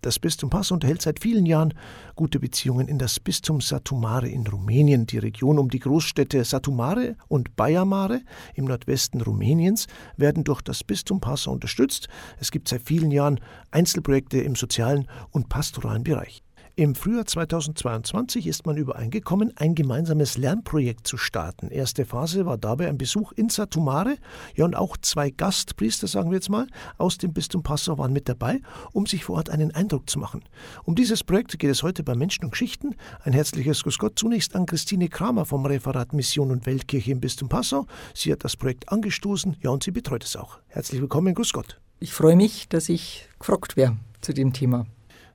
Das Bistum Passau unterhält seit vielen Jahren gute Beziehungen in das Bistum Satu Mare in Rumänien. Die Region um die Großstädte Satu Mare und Baia Mare im Nordwesten Rumäniens werden durch das Bistum Passau unterstützt. Es gibt seit vielen Jahren Einzelprojekte im sozialen und pastoralen Bereich. Im Frühjahr 2022 ist man übereingekommen, ein gemeinsames Lernprojekt zu starten. Erste Phase war dabei ein Besuch in Satumare. Ja, und auch zwei Gastpriester, sagen wir jetzt mal, aus dem Bistum Passau waren mit dabei, um sich vor Ort einen Eindruck zu machen. Um dieses Projekt geht es heute bei Menschen und Geschichten. Ein herzliches Grüß Gott zunächst an Christine Kramer vom Referat Mission und Weltkirche im Bistum Passau. Sie hat das Projekt angestoßen, ja, und sie betreut es auch. Herzlich willkommen, Grüß Gott. Ich freue mich, dass ich gefragt werde zu dem Thema.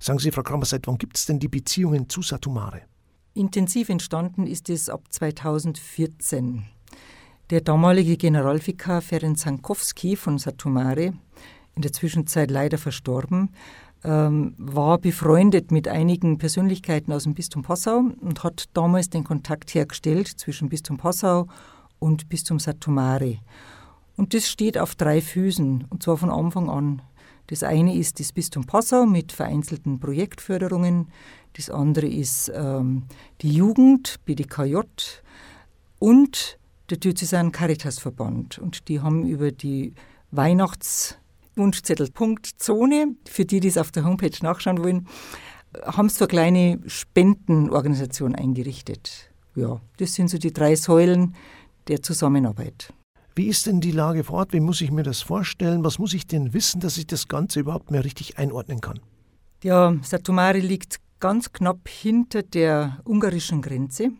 Sagen Sie, Frau Kramer, seit wann gibt es denn die Beziehungen zu Satumare? Intensiv entstanden ist es ab 2014. Der damalige Generalvikar Ferenc Sankowski von Satumare, in der Zwischenzeit leider verstorben, ähm, war befreundet mit einigen Persönlichkeiten aus dem Bistum Passau und hat damals den Kontakt hergestellt zwischen Bistum Passau und Bistum Satumare. Und das steht auf drei Füßen, und zwar von Anfang an. Das eine ist das Bistum Passau mit vereinzelten Projektförderungen. Das andere ist ähm, die Jugend, BDKJ und der Diözesan Caritasverband. Und die haben über die Weihnachtswunschzettelpunkt-Zone, für die, die es auf der Homepage nachschauen wollen, haben so eine kleine Spendenorganisation eingerichtet. Ja, das sind so die drei Säulen der Zusammenarbeit. Wie ist denn die Lage vor Ort? Wie muss ich mir das vorstellen? Was muss ich denn wissen, dass ich das Ganze überhaupt mehr richtig einordnen kann? Ja, Satumari liegt ganz knapp hinter der ungarischen Grenze,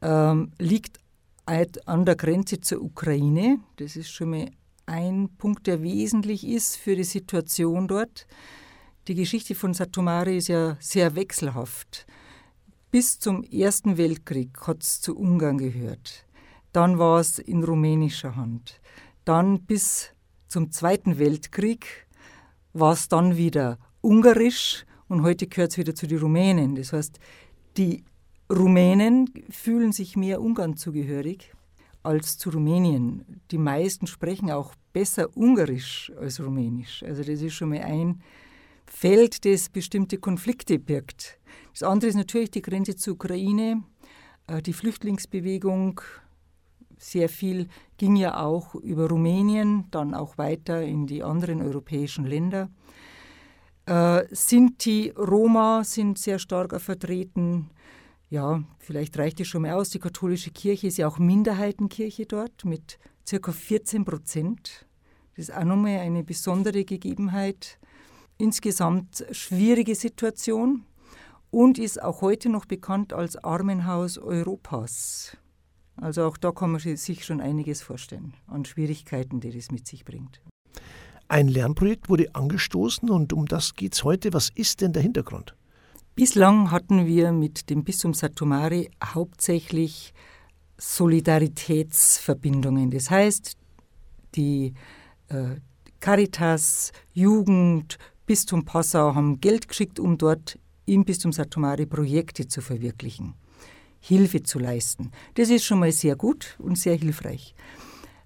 ähm, liegt an der Grenze zur Ukraine. Das ist schon mal ein Punkt, der wesentlich ist für die Situation dort. Die Geschichte von Satumari ist ja sehr wechselhaft. Bis zum Ersten Weltkrieg hat es zu Ungarn gehört. Dann war es in rumänischer Hand. Dann bis zum Zweiten Weltkrieg war es dann wieder ungarisch und heute gehört es wieder zu den Rumänen. Das heißt, die Rumänen fühlen sich mehr Ungarn zugehörig als zu Rumänien. Die meisten sprechen auch besser Ungarisch als Rumänisch. Also das ist schon mal ein Feld, das bestimmte Konflikte birgt. Das andere ist natürlich die Grenze zur Ukraine, äh, die Flüchtlingsbewegung, sehr viel ging ja auch über Rumänien, dann auch weiter in die anderen europäischen Länder. Äh, Sinti, Roma sind sehr stark vertreten. Ja, vielleicht reicht es schon mal aus. Die katholische Kirche ist ja auch Minderheitenkirche dort mit ca. 14 Prozent. Das ist auch nochmal eine besondere Gegebenheit. Insgesamt schwierige Situation und ist auch heute noch bekannt als Armenhaus Europas. Also auch da kann man sich schon einiges vorstellen an Schwierigkeiten, die das mit sich bringt. Ein Lernprojekt wurde angestoßen und um das geht es heute. Was ist denn der Hintergrund? Bislang hatten wir mit dem Bistum Satomari hauptsächlich Solidaritätsverbindungen. Das heißt, die äh, Caritas, Jugend, Bistum Passau haben Geld geschickt, um dort im Bistum Satomari Projekte zu verwirklichen. Hilfe zu leisten. Das ist schon mal sehr gut und sehr hilfreich.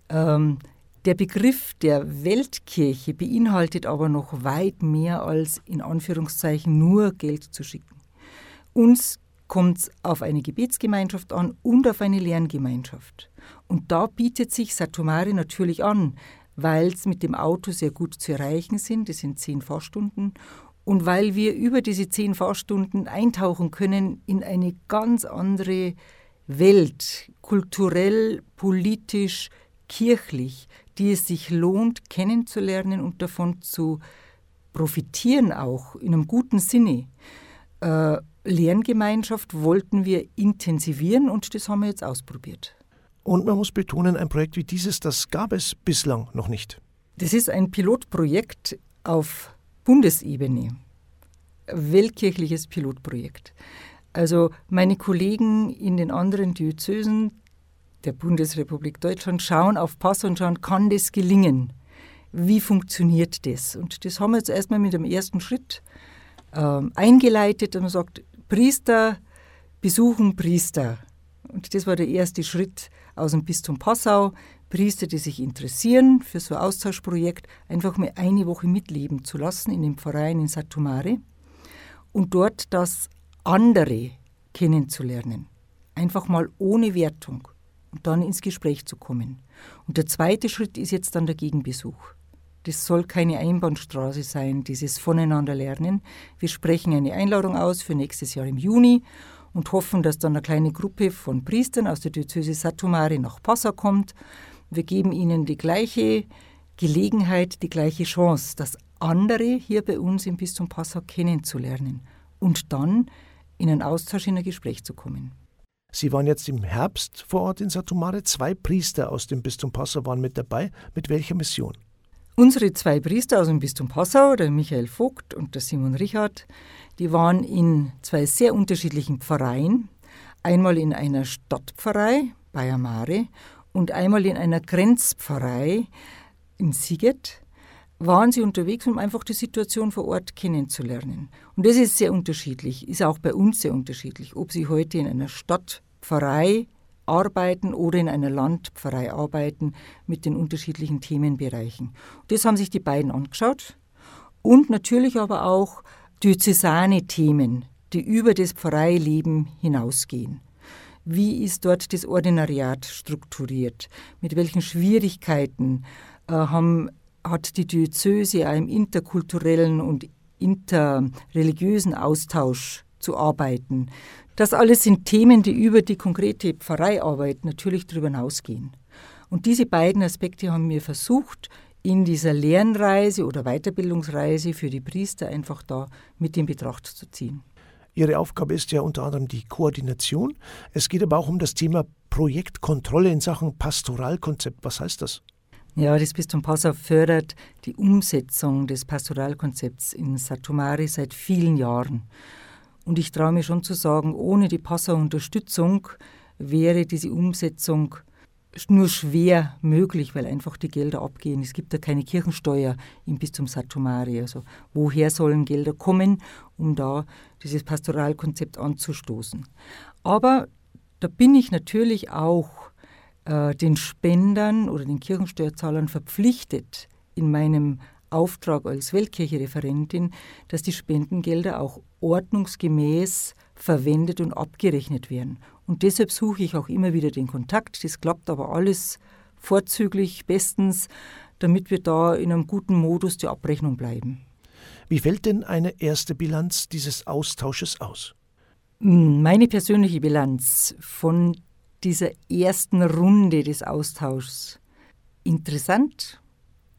Ähm, der Begriff der Weltkirche beinhaltet aber noch weit mehr als in Anführungszeichen nur Geld zu schicken. Uns kommt es auf eine Gebetsgemeinschaft an und auf eine Lerngemeinschaft. Und da bietet sich Satomari natürlich an, weil es mit dem Auto sehr gut zu erreichen sind. Das sind zehn Fahrstunden und weil wir über diese zehn Fahrstunden eintauchen können in eine ganz andere Welt, kulturell, politisch, kirchlich, die es sich lohnt, kennenzulernen und davon zu profitieren, auch in einem guten Sinne. Äh, Lerngemeinschaft wollten wir intensivieren und das haben wir jetzt ausprobiert. Und man muss betonen, ein Projekt wie dieses, das gab es bislang noch nicht. Das ist ein Pilotprojekt auf Bundesebene, weltkirchliches Pilotprojekt. Also meine Kollegen in den anderen Diözesen der Bundesrepublik Deutschland schauen auf Pass und schauen, kann das gelingen? Wie funktioniert das? Und das haben wir jetzt erstmal mit dem ersten Schritt äh, eingeleitet und man sagt, Priester besuchen Priester. Und das war der erste Schritt aus dem Bistum Passau. Priester, die sich interessieren für so ein Austauschprojekt, einfach mal eine Woche mitleben zu lassen in dem Verein in Satumare und dort das andere kennenzulernen. Einfach mal ohne Wertung und dann ins Gespräch zu kommen. Und der zweite Schritt ist jetzt dann der Gegenbesuch. Das soll keine Einbahnstraße sein, dieses Voneinanderlernen. Wir sprechen eine Einladung aus für nächstes Jahr im Juni und hoffen, dass dann eine kleine Gruppe von Priestern aus der Diözese Satumari nach Passa kommt. Wir geben ihnen die gleiche Gelegenheit, die gleiche Chance, das andere hier bei uns im Bistum Passau kennenzulernen und dann in einen Austausch, in ein Gespräch zu kommen. Sie waren jetzt im Herbst vor Ort in Satumare. Zwei Priester aus dem Bistum Passau waren mit dabei. Mit welcher Mission? Unsere zwei Priester aus dem Bistum Passau, der Michael Vogt und der Simon Richard, die waren in zwei sehr unterschiedlichen Pfarreien. Einmal in einer Stadtpfarrei, Bayamare, und einmal in einer Grenzpfarrei in Siget waren sie unterwegs, um einfach die Situation vor Ort kennenzulernen. Und das ist sehr unterschiedlich, ist auch bei uns sehr unterschiedlich, ob sie heute in einer Stadtpfarrei arbeiten oder in einer Landpfarrei arbeiten mit den unterschiedlichen Themenbereichen. Das haben sich die beiden angeschaut und natürlich aber auch diözesane Themen, die über das Pfarreileben hinausgehen. Wie ist dort das Ordinariat strukturiert? Mit welchen Schwierigkeiten äh, haben, hat die Diözese im interkulturellen und interreligiösen Austausch zu arbeiten? Das alles sind Themen, die über die konkrete Pfarreiarbeit natürlich darüber hinausgehen. Und diese beiden Aspekte haben wir versucht, in dieser Lernreise oder Weiterbildungsreise für die Priester einfach da mit in Betracht zu ziehen. Ihre Aufgabe ist ja unter anderem die Koordination. Es geht aber auch um das Thema Projektkontrolle in Sachen Pastoralkonzept. Was heißt das? Ja, das Bistum Passau fördert die Umsetzung des Pastoralkonzepts in Satumari seit vielen Jahren. Und ich traue mir schon zu sagen, ohne die Passauer Unterstützung wäre diese Umsetzung nur schwer möglich, weil einfach die Gelder abgehen. Es gibt ja keine Kirchensteuer im Bistum Satumari. Also woher sollen Gelder kommen, um da dieses Pastoralkonzept anzustoßen? Aber da bin ich natürlich auch äh, den Spendern oder den Kirchensteuerzahlern verpflichtet, in meinem Auftrag als Weltkirche-Referentin, dass die Spendengelder auch ordnungsgemäß verwendet und abgerechnet werden. Und deshalb suche ich auch immer wieder den Kontakt. Das klappt aber alles vorzüglich, bestens, damit wir da in einem guten Modus der Abrechnung bleiben. Wie fällt denn eine erste Bilanz dieses Austausches aus? Hm, meine persönliche Bilanz von dieser ersten Runde des Austauschs. Interessant,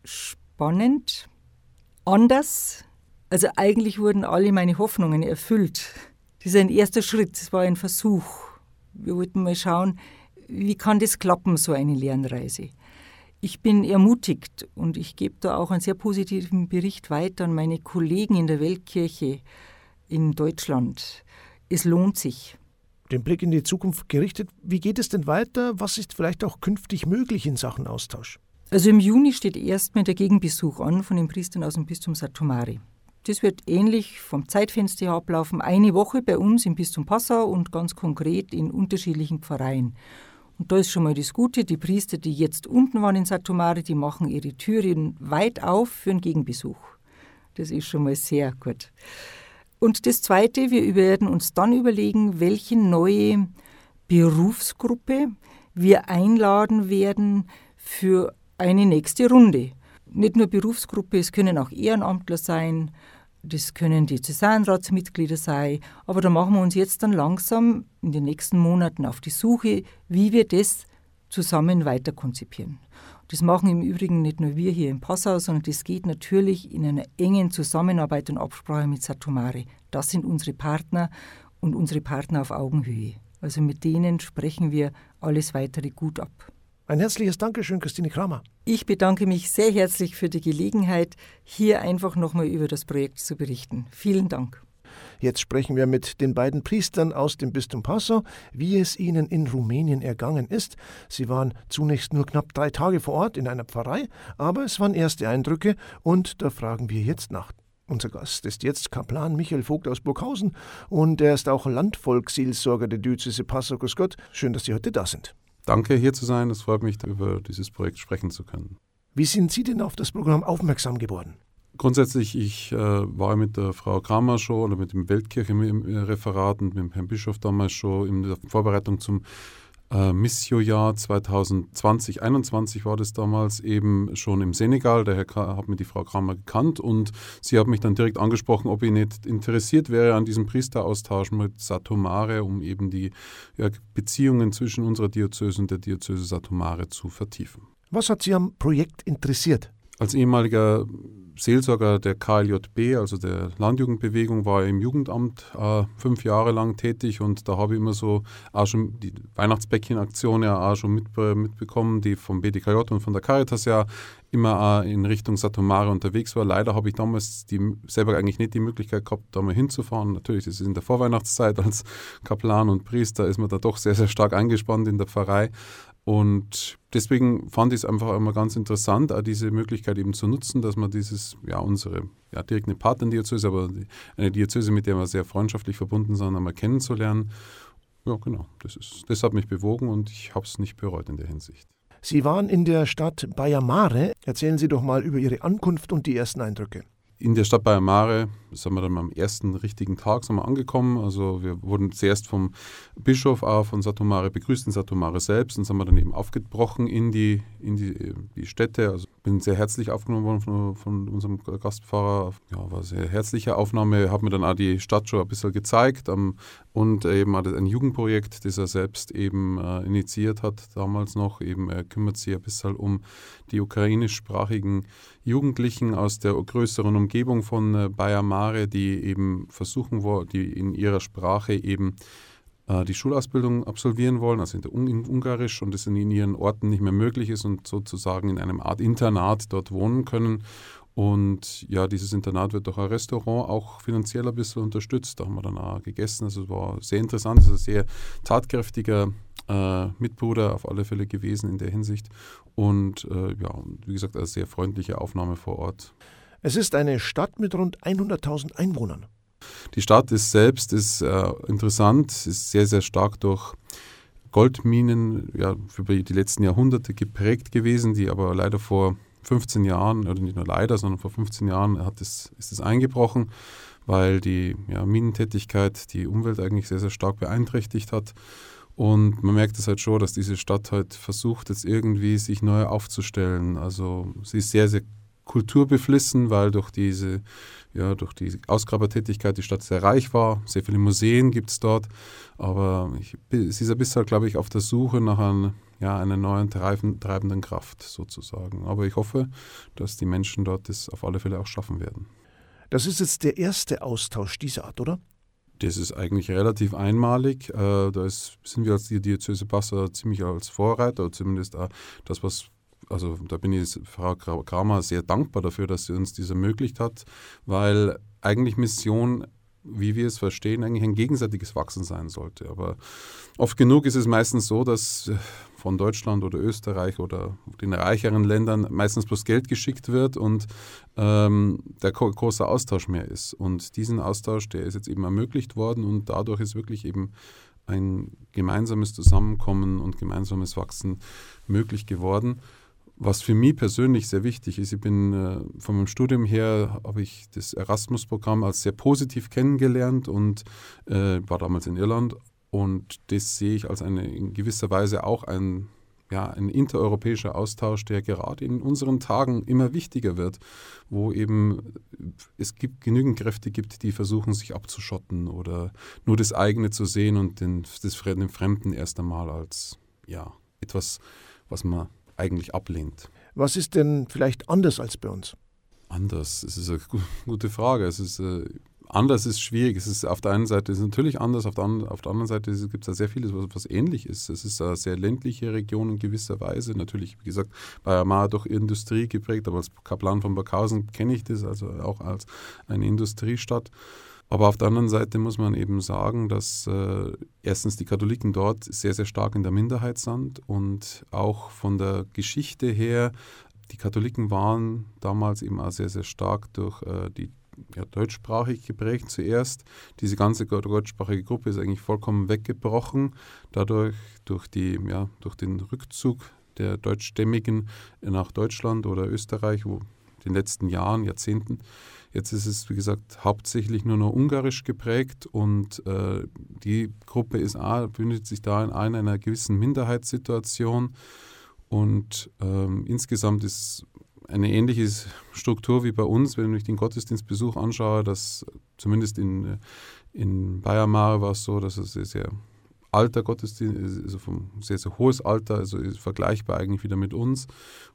spannend anders. Also eigentlich wurden alle meine Hoffnungen erfüllt. Das ist ein erster Schritt, es war ein Versuch. Wir wollten mal schauen, wie kann das klappen, so eine Lernreise. Ich bin ermutigt und ich gebe da auch einen sehr positiven Bericht weiter an meine Kollegen in der Weltkirche in Deutschland. Es lohnt sich. Den Blick in die Zukunft gerichtet, wie geht es denn weiter? Was ist vielleicht auch künftig möglich in Sachen Austausch? Also im Juni steht erstmal der Gegenbesuch an von den Priestern aus dem Bistum Satomari. Das wird ähnlich vom Zeitfenster her ablaufen, eine Woche bei uns im Bistum Passau und ganz konkret in unterschiedlichen Pfarreien. Und da ist schon mal das Gute, die Priester, die jetzt unten waren in Satomari, die machen ihre Türen weit auf für einen Gegenbesuch. Das ist schon mal sehr gut. Und das Zweite, wir werden uns dann überlegen, welche neue Berufsgruppe wir einladen werden für eine nächste Runde. Nicht nur Berufsgruppe, es können auch Ehrenamtler sein, das können die Zusammenratsmitglieder sein, aber da machen wir uns jetzt dann langsam in den nächsten Monaten auf die Suche, wie wir das zusammen weiter konzipieren. Das machen im Übrigen nicht nur wir hier in Passau, sondern das geht natürlich in einer engen Zusammenarbeit und Absprache mit Satomare. Das sind unsere Partner und unsere Partner auf Augenhöhe. Also mit denen sprechen wir alles weitere gut ab. Ein herzliches Dankeschön, Christine Kramer. Ich bedanke mich sehr herzlich für die Gelegenheit, hier einfach nochmal über das Projekt zu berichten. Vielen Dank. Jetzt sprechen wir mit den beiden Priestern aus dem Bistum Passau, wie es ihnen in Rumänien ergangen ist. Sie waren zunächst nur knapp drei Tage vor Ort in einer Pfarrei, aber es waren erste Eindrücke und da fragen wir jetzt nach. Unser Gast ist jetzt Kaplan Michael Vogt aus Burghausen und er ist auch Landvolksseelsorger der Diözese Passau. Grüß Gott, schön, dass Sie heute da sind. danke, hier zu sein. Es freut mich, über dieses Projekt sprechen zu können. Wie sind Sie denn auf das Programm aufmerksam geworden? Grundsätzlich, ich äh, war mit der Frau Kramer schon oder mit dem Weltkirche-Referat und mit dem Herrn Bischof damals schon in der Vorbereitung zum äh, Missio-Jahr 2020, 2021 war das damals eben schon im Senegal. Daher hat mir die Frau Kramer gekannt und sie hat mich dann direkt angesprochen, ob ich nicht interessiert wäre an diesem Priesteraustausch mit Satomare, um eben die ja, Beziehungen zwischen unserer Diözese und der Diözese Satomare zu vertiefen. Was hat Sie am Projekt interessiert? Als ehemaliger Seelsorger der KLJB, also der Landjugendbewegung, war im Jugendamt äh, fünf Jahre lang tätig und da habe ich immer so auch schon die Weihnachtsbäckchen-Aktion ja auch schon mit, mitbekommen, die vom BDKJ und von der Caritas ja immer auch in Richtung Satomare unterwegs war. Leider habe ich damals die, selber eigentlich nicht die Möglichkeit gehabt, da mal hinzufahren. Natürlich, das ist in der Vorweihnachtszeit als Kaplan und Priester, ist man da doch sehr, sehr stark eingespannt in der Pfarrei. Und deswegen fand ich es einfach immer ganz interessant, auch diese Möglichkeit eben zu nutzen, dass man dieses, ja, unsere, ja, direkt eine Partnerdiözese, aber eine Diözese, mit der wir sehr freundschaftlich verbunden sind, einmal kennenzulernen. Ja, genau. Das, ist, das hat mich bewogen und ich habe es nicht bereut in der Hinsicht. Sie waren in der Stadt Bayamare. Erzählen Sie doch mal über Ihre Ankunft und die ersten Eindrücke in der Stadt Bayamare sind wir dann am ersten richtigen Tag sind wir angekommen. Also wir wurden zuerst vom Bischof auch von Satomare begrüßt, in Satomare selbst, und sind wir dann eben aufgebrochen in die, in die, die Städte. Also bin sehr herzlich aufgenommen worden von, von unserem Gastfahrer. Ja, war sehr herzliche Aufnahme. Hat mir dann auch die Stadt schon ein bisschen gezeigt um, und eben auch ein Jugendprojekt, das er selbst eben äh, initiiert hat damals noch. Eben er kümmert sich ein bisschen um die ukrainischsprachigen Jugendlichen aus der größeren Umgebung von äh, Bayer Mare, die eben versuchen, die in ihrer Sprache eben äh, die Schulausbildung absolvieren wollen, also in, der, in Ungarisch und es in ihren Orten nicht mehr möglich ist und sozusagen in einem Art Internat dort wohnen können. Und ja, dieses Internat wird durch ein Restaurant auch finanziell ein bisschen unterstützt. Da haben wir dann auch gegessen. Also es war sehr interessant, es ist ein sehr tatkräftiger äh, Mitbruder auf alle Fälle gewesen in der Hinsicht. Und äh, ja, wie gesagt, eine sehr freundliche Aufnahme vor Ort. Es ist eine Stadt mit rund 100.000 Einwohnern. Die Stadt ist selbst ist äh, interessant, ist sehr, sehr stark durch Goldminen ja, über die letzten Jahrhunderte geprägt gewesen, die aber leider vor 15 Jahren, oder nicht nur leider, sondern vor 15 Jahren hat es, ist es eingebrochen, weil die ja, Minentätigkeit die Umwelt eigentlich sehr, sehr stark beeinträchtigt hat. Und man merkt es halt schon, dass diese Stadt halt versucht, jetzt irgendwie sich neu aufzustellen. Also sie ist sehr, sehr kulturbeflissen, weil durch diese, ja, durch die Ausgrabertätigkeit die Stadt sehr reich war. Sehr viele Museen gibt es dort. Aber ich, sie ist ein bisschen, glaube ich, auf der Suche nach einem, ja, einer neuen treibenden Kraft sozusagen. Aber ich hoffe, dass die Menschen dort das auf alle Fälle auch schaffen werden. Das ist jetzt der erste Austausch dieser Art, oder? Das ist eigentlich relativ einmalig. Äh, da ist, sind wir als die Diözese Passau ziemlich als Vorreiter, oder zumindest auch das, was, also da bin ich Frau Kramer sehr dankbar dafür, dass sie uns das ermöglicht hat, weil eigentlich Mission wie wir es verstehen, eigentlich ein gegenseitiges Wachsen sein sollte. Aber oft genug ist es meistens so, dass äh, von Deutschland oder Österreich oder den reicheren Ländern meistens bloß Geld geschickt wird und ähm, der große Austausch mehr ist. Und diesen Austausch, der ist jetzt eben ermöglicht worden und dadurch ist wirklich eben ein gemeinsames Zusammenkommen und gemeinsames Wachsen möglich geworden. Was für mich persönlich sehr wichtig ist, ich bin äh, von meinem Studium her, habe ich das Erasmus-Programm als sehr positiv kennengelernt und äh, war damals in Irland. Und das sehe ich als eine in gewisser Weise auch ein, ja, ein intereuropäischer Austausch, der gerade in unseren Tagen immer wichtiger wird, wo eben es gibt genügend Kräfte gibt, die versuchen, sich abzuschotten oder nur das eigene zu sehen und den, das, den Fremden erst einmal als ja, etwas, was man eigentlich ablehnt. Was ist denn vielleicht anders als bei uns? Anders, das ist eine gute Frage. Es ist, äh, anders ist schwierig. Es ist auf der einen Seite ist natürlich anders, auf der, auf der anderen Seite gibt es da sehr vieles, was, was, ähnlich ist. Es ist eine sehr ländliche Region in gewisser Weise. Natürlich, wie gesagt, bei Amar durch Industrie geprägt, aber als Kaplan von Burghausen kenne ich das, also auch als eine Industriestadt. Aber auf der anderen Seite muss man eben sagen, dass äh, erstens die Katholiken dort sehr, sehr stark in der Minderheit sind und auch von der Geschichte her, die Katholiken waren damals eben auch sehr, sehr stark durch äh, die ja, deutschsprachig geprägt zuerst. Diese ganze deutschsprachige Gruppe ist eigentlich vollkommen weggebrochen, dadurch durch, die, ja, durch den Rückzug der Deutschstämmigen nach Deutschland oder Österreich, wo in den letzten Jahren, Jahrzehnten. Jetzt ist es, wie gesagt, hauptsächlich nur noch ungarisch geprägt und äh, die Gruppe ist A, bündet sich da in einer gewissen Minderheitssituation und ähm, insgesamt ist eine ähnliche Struktur wie bei uns, wenn ich den Gottesdienstbesuch anschaue, dass zumindest in, in Bayermar war es so, dass es sehr, sehr alter Gottesdienst, also vom sehr, sehr hohes Alter, also vergleichbar eigentlich wieder mit uns.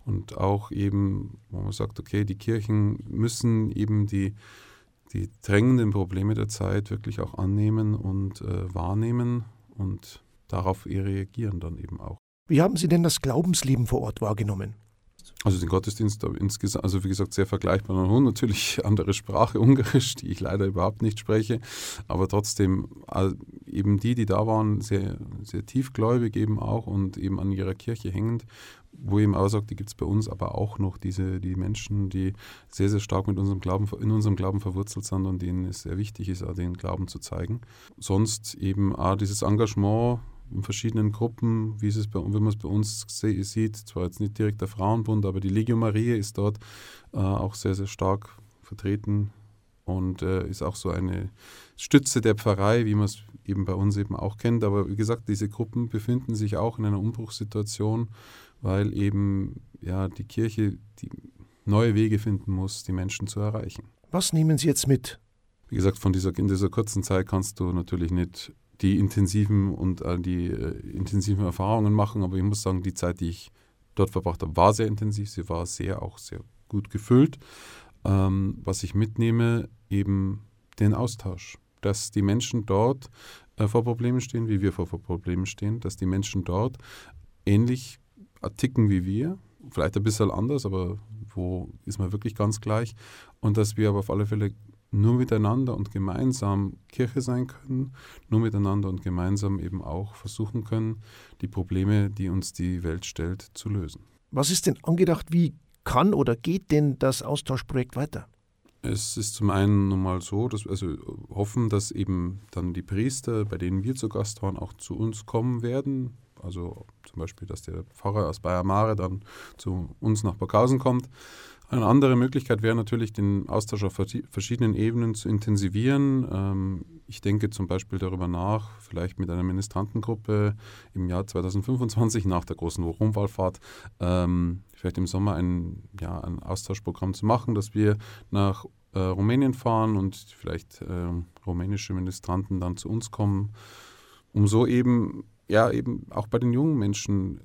Und auch eben, wo man sagt, okay, die Kirchen müssen eben die, die drängenden Probleme der Zeit wirklich auch annehmen und äh, wahrnehmen und darauf reagieren dann eben auch. Wie haben Sie denn das Glaubensleben vor Ort wahrgenommen? Also den Gottesdienst insgesamt, also wie gesagt, sehr vergleichbar und natürlich andere Sprache, Ungarisch, die ich leider überhaupt nicht spreche, aber trotzdem eben die, die da waren, sehr, sehr tiefgläubig eben auch und eben an ihrer Kirche hängend, wo eben auch sagt, die gibt es bei uns aber auch noch, diese, die Menschen, die sehr, sehr stark mit unserem Glauben, in unserem Glauben verwurzelt sind und denen es sehr wichtig ist, auch den Glauben zu zeigen. Sonst eben auch dieses Engagement, in verschiedenen Gruppen, wie, es bei, wie man es bei uns sieht, zwar jetzt nicht direkt der Frauenbund, aber die Legio Maria ist dort äh, auch sehr, sehr stark vertreten und äh, ist auch so eine Stütze der Pfarrei, wie man es eben bei uns eben auch kennt. Aber wie gesagt, diese Gruppen befinden sich auch in einer Umbruchssituation, weil eben ja die Kirche die neue Wege finden muss, die Menschen zu erreichen. Was nehmen Sie jetzt mit? Wie gesagt, von dieser, in dieser kurzen Zeit kannst du natürlich nicht die intensiven und äh, die äh, intensiven Erfahrungen machen. Aber ich muss sagen, die Zeit, die ich dort verbracht habe, war sehr intensiv. Sie war sehr auch sehr gut gefüllt. Ähm, was ich mitnehme, eben den Austausch, dass die Menschen dort äh, vor Problemen stehen, wie wir vor, Problemen stehen, dass die Menschen dort ähnlich ticken wie wir, vielleicht ein bisschen anders, aber wo ist man wirklich ganz gleich und dass wir aber auf alle Fälle nur miteinander und gemeinsam Kirche sein können, nur miteinander und gemeinsam eben auch versuchen können, die Probleme, die uns die Welt stellt, zu lösen. Was ist denn angedacht, wie kann oder geht denn das Austauschprojekt weiter? Es ist zum einen nun mal so, dass wir also hoffen, dass eben dann die Priester, bei denen wir zu Gast waren, auch zu uns kommen werden. Also zum Beispiel, dass der Pfarrer aus Bayermare dann zu uns nach Burghausen kommt eine andere Möglichkeit wäre natürlich, den Austausch auf verschiedenen Ebenen zu intensivieren. Ähm, ich denke zum Beispiel darüber nach, vielleicht mit einer Ministrantengruppe im Jahr 2025 nach der großen Rumwallfahrt, ähm, vielleicht im Sommer ein, ja, ein Austauschprogramm zu machen, dass wir nach äh, Rumänien fahren und vielleicht äh, rumänische Ministranten dann zu uns kommen, um so eben ja eben auch bei den jungen Menschen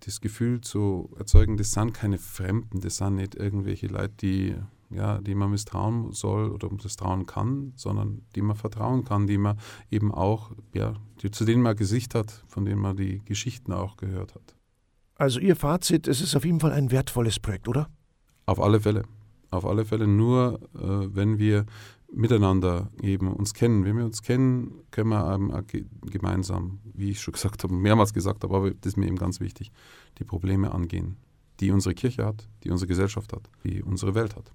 das Gefühl zu erzeugen, das sind keine Fremden, das sind nicht irgendwelche Leute, die, ja, die man misstrauen soll oder misstrauen kann, sondern die man vertrauen kann, die man eben auch, ja, die, zu denen man Gesicht hat, von denen man die Geschichten auch gehört hat. Also Ihr Fazit, es ist auf jeden Fall ein wertvolles Projekt, oder? Auf alle Fälle. Auf alle Fälle nur, äh, wenn wir miteinander eben uns kennen. Wenn wir uns kennen, können wir ähm, gemeinsam, wie ich schon gesagt habe, mehrmals gesagt habe, aber das ist mir eben ganz wichtig, die Probleme angehen, die unsere Kirche hat, die unsere Gesellschaft hat, die unsere Welt hat.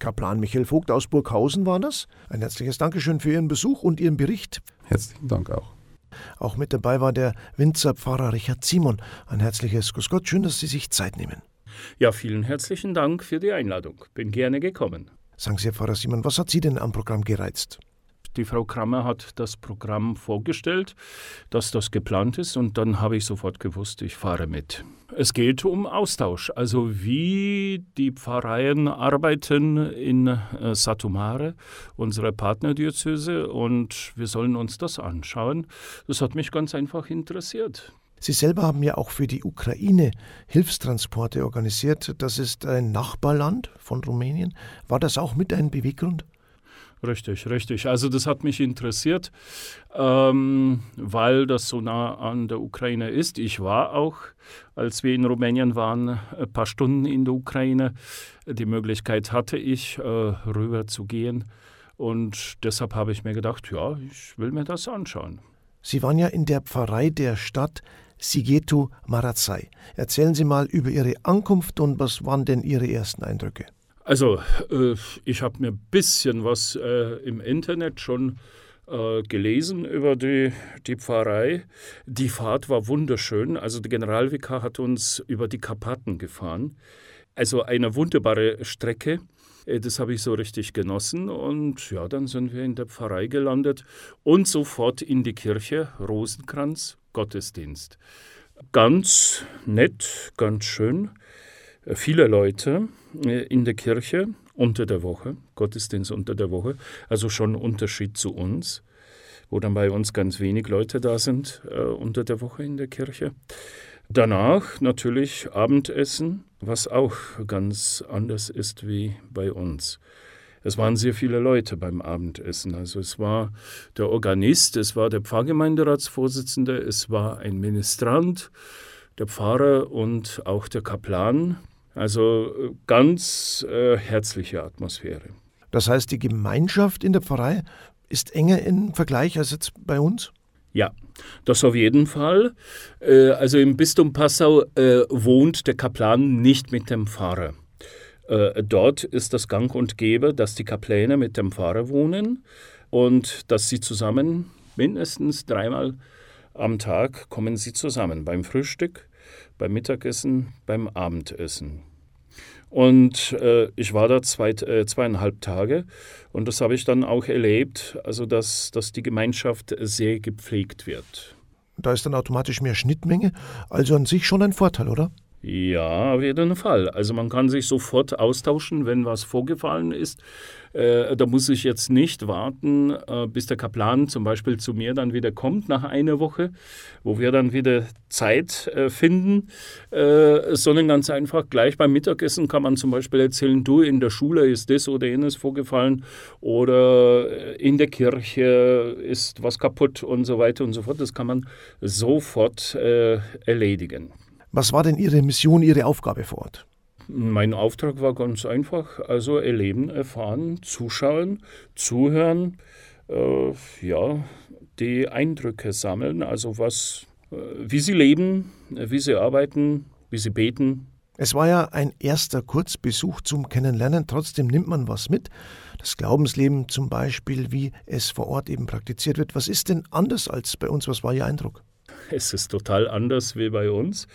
Kaplan Michael Vogt aus Burghausen war das. Ein herzliches Dankeschön für Ihren Besuch und Ihren Bericht. Herzlichen Dank auch. Auch mit dabei war der Winzer Pfarrer Richard Simon. Ein herzliches Grüß Gott, schön, dass Sie sich Zeit nehmen. Ja, vielen herzlichen Dank für die Einladung. Bin gerne gekommen. Sagen Sie, Herr Pfarrer Simon, was hat Sie denn am Programm gereizt? Die Frau Krammer hat das Programm vorgestellt, dass das geplant ist, und dann habe ich sofort gewusst, ich fahre mit. Es geht um Austausch, also wie die Pfarreien arbeiten in äh, Satumare, unsere Partnerdiözese, und wir sollen uns das anschauen. Das hat mich ganz einfach interessiert. Sie selber haben ja auch für die Ukraine Hilfstransporte organisiert. Das ist ein Nachbarland von Rumänien. War das auch mit ein Beweggrund? Richtig, richtig. Also das hat mich interessiert, ähm, weil das so nah an der Ukraine ist. Ich war auch, als wir in Rumänien waren, ein paar Stunden in der Ukraine. Die Möglichkeit hatte ich, äh, rüber zu gehen. Und deshalb habe ich mir gedacht, ja, ich will mir das anschauen. Sie waren ja in der Pfarrei der Stadt Sigetu Marazai. Erzählen Sie mal über Ihre Ankunft und was waren denn Ihre ersten Eindrücke? Also, äh, ich habe mir ein bisschen was äh, im Internet schon äh, gelesen über die, die Pfarrei. Die Fahrt war wunderschön. Also, der Generalvikar hat uns über die Karpaten gefahren. Also, eine wunderbare Strecke. Das habe ich so richtig genossen. Und ja, dann sind wir in der Pfarrei gelandet und sofort in die Kirche, Rosenkranz, Gottesdienst. Ganz nett, ganz schön. Viele Leute äh, in der Kirche unter der Woche, Gottesdienst unter der Woche, also schon Unterschied zu uns, wo dann bei uns ganz wenig Leute da sind äh, unter der Woche in der Kirche. Danach natürlich Abendessen, was auch ganz anders ist wie bei uns. Es waren sehr viele Leute beim Abendessen. Also es war der Organist, es war der Pfarrgemeinderatsvorsitzende, es war ein Ministrant, der Pfarrer und auch der Kaplan. Also äh, ganz äh, herzliche Atmosphäre. Das heißt, die Gemeinschaft in der Pfarrei ist enger im Vergleich als jetzt bei uns? Ja, das auf jeden Fall. Äh, also im Bistum Passau äh, wohnt der Kaplan nicht mit dem Pfarrer. Äh, dort ist das Gang und Gäbe, dass die Kapläne mit dem Pfarrer wohnen und dass sie zusammen mindestens dreimal am Tag kommen sie zusammen beim Frühstück, beim Mittagessen, beim Abendessen. Und äh, ich war da zwei, äh, zweieinhalb Tage und das habe ich dann auch erlebt, also dass, dass die Gemeinschaft sehr gepflegt wird. Da ist dann automatisch mehr Schnittmenge, also an sich schon ein Vorteil, oder? Ja, auf jeden Fall. Also man kann sich sofort austauschen, wenn was vorgefallen ist. Äh, da muss ich jetzt nicht warten, äh, bis der Kaplan zum Beispiel zu mir dann wieder kommt nach einer Woche, wo wir dann wieder Zeit äh, finden, äh, sondern ganz einfach gleich beim Mittagessen kann man zum Beispiel erzählen, du in der Schule ist das oder jenes vorgefallen oder äh, in der Kirche ist was kaputt und so weiter und so fort. Das kann man sofort äh, erledigen. Was war denn Ihre Mission, Ihre Aufgabe vor Ort? Mein Auftrag war ganz einfach, also erleben, erfahren, zuschauen, zuhören, äh, ja, die Eindrücke sammeln, also was, äh, wie sie leben, wie sie arbeiten, wie sie beten. Es war ja ein erster Kurzbesuch zum Kennenlernen, trotzdem nimmt man was mit. Das Glaubensleben zum Beispiel, wie es vor Ort eben praktiziert wird. Was ist denn anders als bei uns? Was war Ihr Eindruck? Es ist total anders wie bei uns.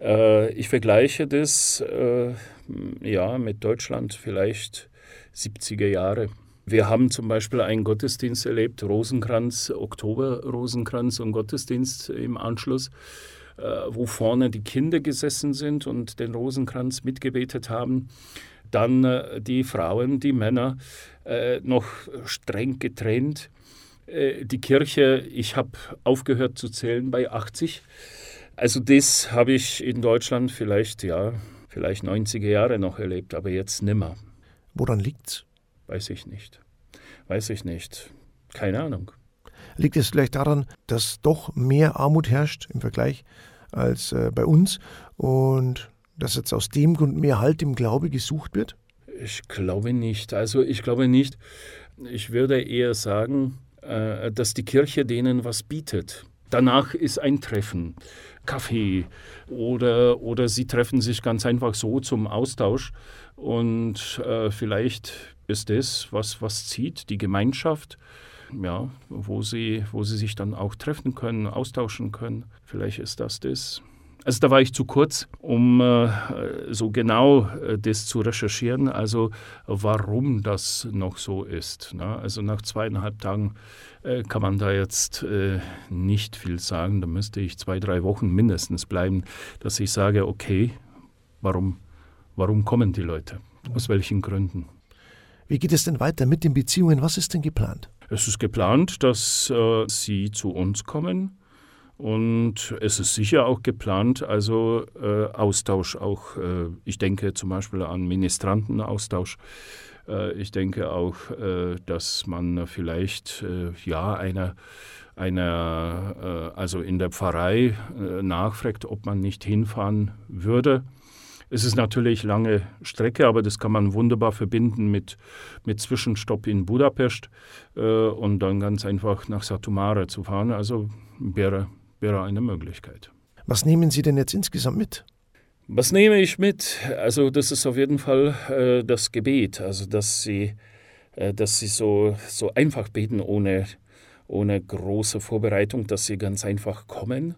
Äh, ich vergleiche das äh, ja, mit Deutschland vielleicht 70er Jahre. Wir haben zum Beispiel einen Gottesdienst erlebt, Rosenkranz, Oktober-Rosenkranz und Gottesdienst im Anschluss, äh, wo vorne die Kinder gesessen sind und den Rosenkranz mitgebetet haben. Dann die Frauen, die Männer, noch streng getrennt. Äh, die Kirche, ich habe aufgehört zu zählen bei 80. Also das habe ich in Deutschland vielleicht, ja, vielleicht 90er Jahre noch erlebt, aber jetzt nimmer. Woran liegt's? Weiß ich nicht. Weiß ich nicht. Keine Ahnung. Liegt es vielleicht daran, dass doch mehr Armut herrscht im Vergleich als äh, bei uns und dass jetzt aus dem Grund mehr Halt im Glaube gesucht wird? Ich glaube nicht. Also ich glaube nicht. Ich würde eher sagen, dass die Kirche denen was bietet. Danach ist ein Treffen, Kaffee oder, oder sie treffen sich ganz einfach so zum Austausch und äh, vielleicht ist das, was, was zieht, die Gemeinschaft, ja, wo, sie, wo sie sich dann auch treffen können, austauschen können. Vielleicht ist das das. Also da war ich zu kurz, um äh, so genau äh, das zu recherchieren, also warum das noch so ist. Ne? Also nach zweieinhalb Tagen äh, kann man da jetzt äh, nicht viel sagen. Da müsste ich zwei, drei Wochen mindestens bleiben, dass ich sage, okay, warum, warum kommen die Leute? Aus welchen Gründen? Wie geht es denn weiter mit den Beziehungen? Was ist denn geplant? Es ist geplant, dass äh, sie zu uns kommen und es ist sicher auch geplant, also äh, Austausch auch, äh, ich denke zum Beispiel an Ministrantenaustausch. Äh, ich denke auch, äh, dass man vielleicht äh, ja eine, eine also in der Pfarrei nachfragt, ob man nicht hinfahren würde. Es ist natürlich lange Strecke, aber das kann man wunderbar verbinden mit, mit Zwischenstopp in Budapest äh, und dann ganz einfach nach Satumare zu fahren. Also wäre wäre eine Möglichkeit. Was nehmen Sie denn jetzt insgesamt mit? Was nehme ich mit? Also das ist auf jeden Fall äh, das Gebet, also dass sie, äh, dass sie so, so einfach beten ohne, ohne große Vorbereitung, dass sie ganz einfach kommen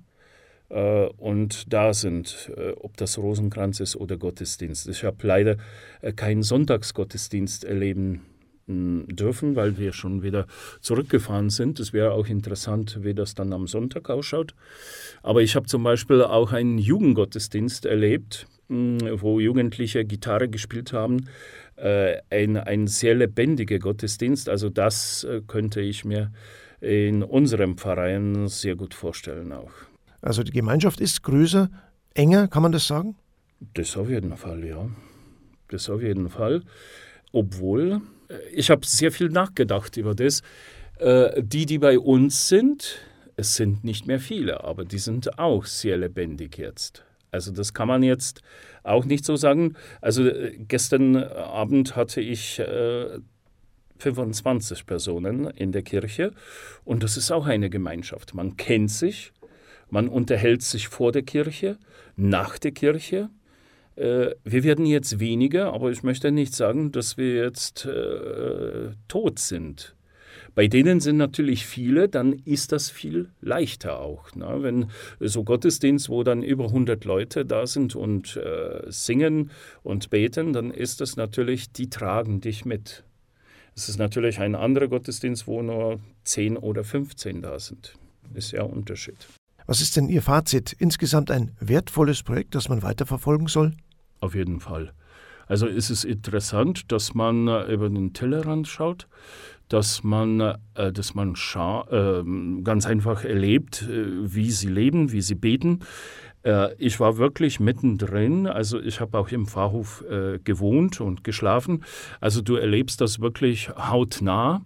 äh, und da sind, äh, ob das Rosenkranz ist oder Gottesdienst. Ich habe leider äh, keinen Sonntagsgottesdienst erleben dürfen, weil wir schon wieder zurückgefahren sind. Es wäre auch interessant, wie das dann am Sonntag ausschaut. Aber ich habe zum Beispiel auch einen Jugendgottesdienst erlebt, wo Jugendliche Gitarre gespielt haben. Ein, ein sehr lebendiger Gottesdienst. Also das könnte ich mir in unserem Verein sehr gut vorstellen auch. Also die Gemeinschaft ist größer, enger, kann man das sagen? Das auf jeden Fall, ja. Das auf jeden Fall. Obwohl, äh, ich habe sehr viel nachgedacht über das. Äh, die, die bei uns sind, es sind nicht mehr viele, aber die sind auch sehr lebendig jetzt. Also das kann man jetzt auch nicht so sagen. Also äh, gestern Abend hatte ich 25 Personen in der Kirche und das ist auch eine Gemeinschaft. Man kennt sich, man unterhält sich vor der Kirche, nach der Kirche. Äh, wir werden jetzt weniger, aber ich möchte nicht sagen, dass wir jetzt äh, tot sind. Bei denen sind natürlich viele, dann ist das viel leichter auch. Ne? Wenn so Gottesdienst, wo dann über 100 Leute da sind und äh, singen und beten, dann ist das natürlich, die tragen dich mit. Es ist natürlich ein anderer Gottesdienst, wo nur 10 oder 15 da sind. Ist ja Unterschied. Was ist denn Ihr Fazit? Insgesamt ein wertvolles Projekt, das man weiterverfolgen soll? Auf jeden Fall. Also ist es interessant, dass man äh, über den Tellerrand schaut, dass man, äh, dass man äh, ganz einfach erlebt, äh, wie sie leben, wie sie beten. Ich war wirklich mittendrin, also ich habe auch im Pfarrhof gewohnt und geschlafen. Also du erlebst das wirklich hautnah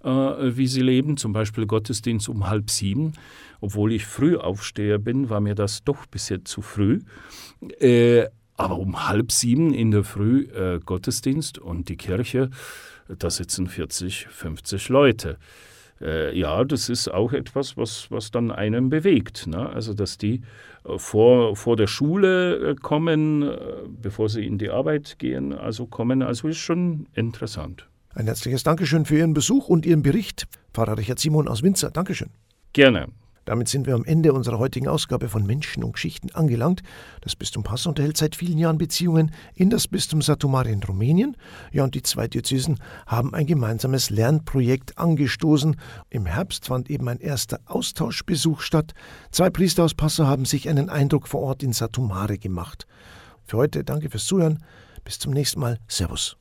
wie sie leben, zum Beispiel Gottesdienst um halb sieben. Obwohl ich Frühaufsteher bin, war mir das doch bisher zu früh. Aber um halb sieben in der Früh äh, Gottesdienst und die Kirche, da sitzen 40, 50 Leute. Äh, ja, das ist auch etwas, was, was dann einen bewegt. Ne? Also, dass die äh, vor, vor der Schule äh, kommen, äh, bevor sie in die Arbeit gehen, also kommen, also ist schon interessant. Ein herzliches Dankeschön für Ihren Besuch und Ihren Bericht, Pfarrer Richard Simon aus Winzer. Dankeschön. Gerne. Damit sind wir am Ende unserer heutigen Ausgabe von Menschen und Geschichten angelangt. Das Bistum Passau unterhält seit vielen Jahren Beziehungen in das Bistum Satumari in Rumänien. Ja, und die zwei Diözesen haben ein gemeinsames Lernprojekt angestoßen. Im Herbst fand eben ein erster Austauschbesuch statt. Zwei Priester aus Passau haben sich einen Eindruck vor Ort in Satumare gemacht. Für heute danke fürs Zuhören. Bis zum nächsten Mal. Servus.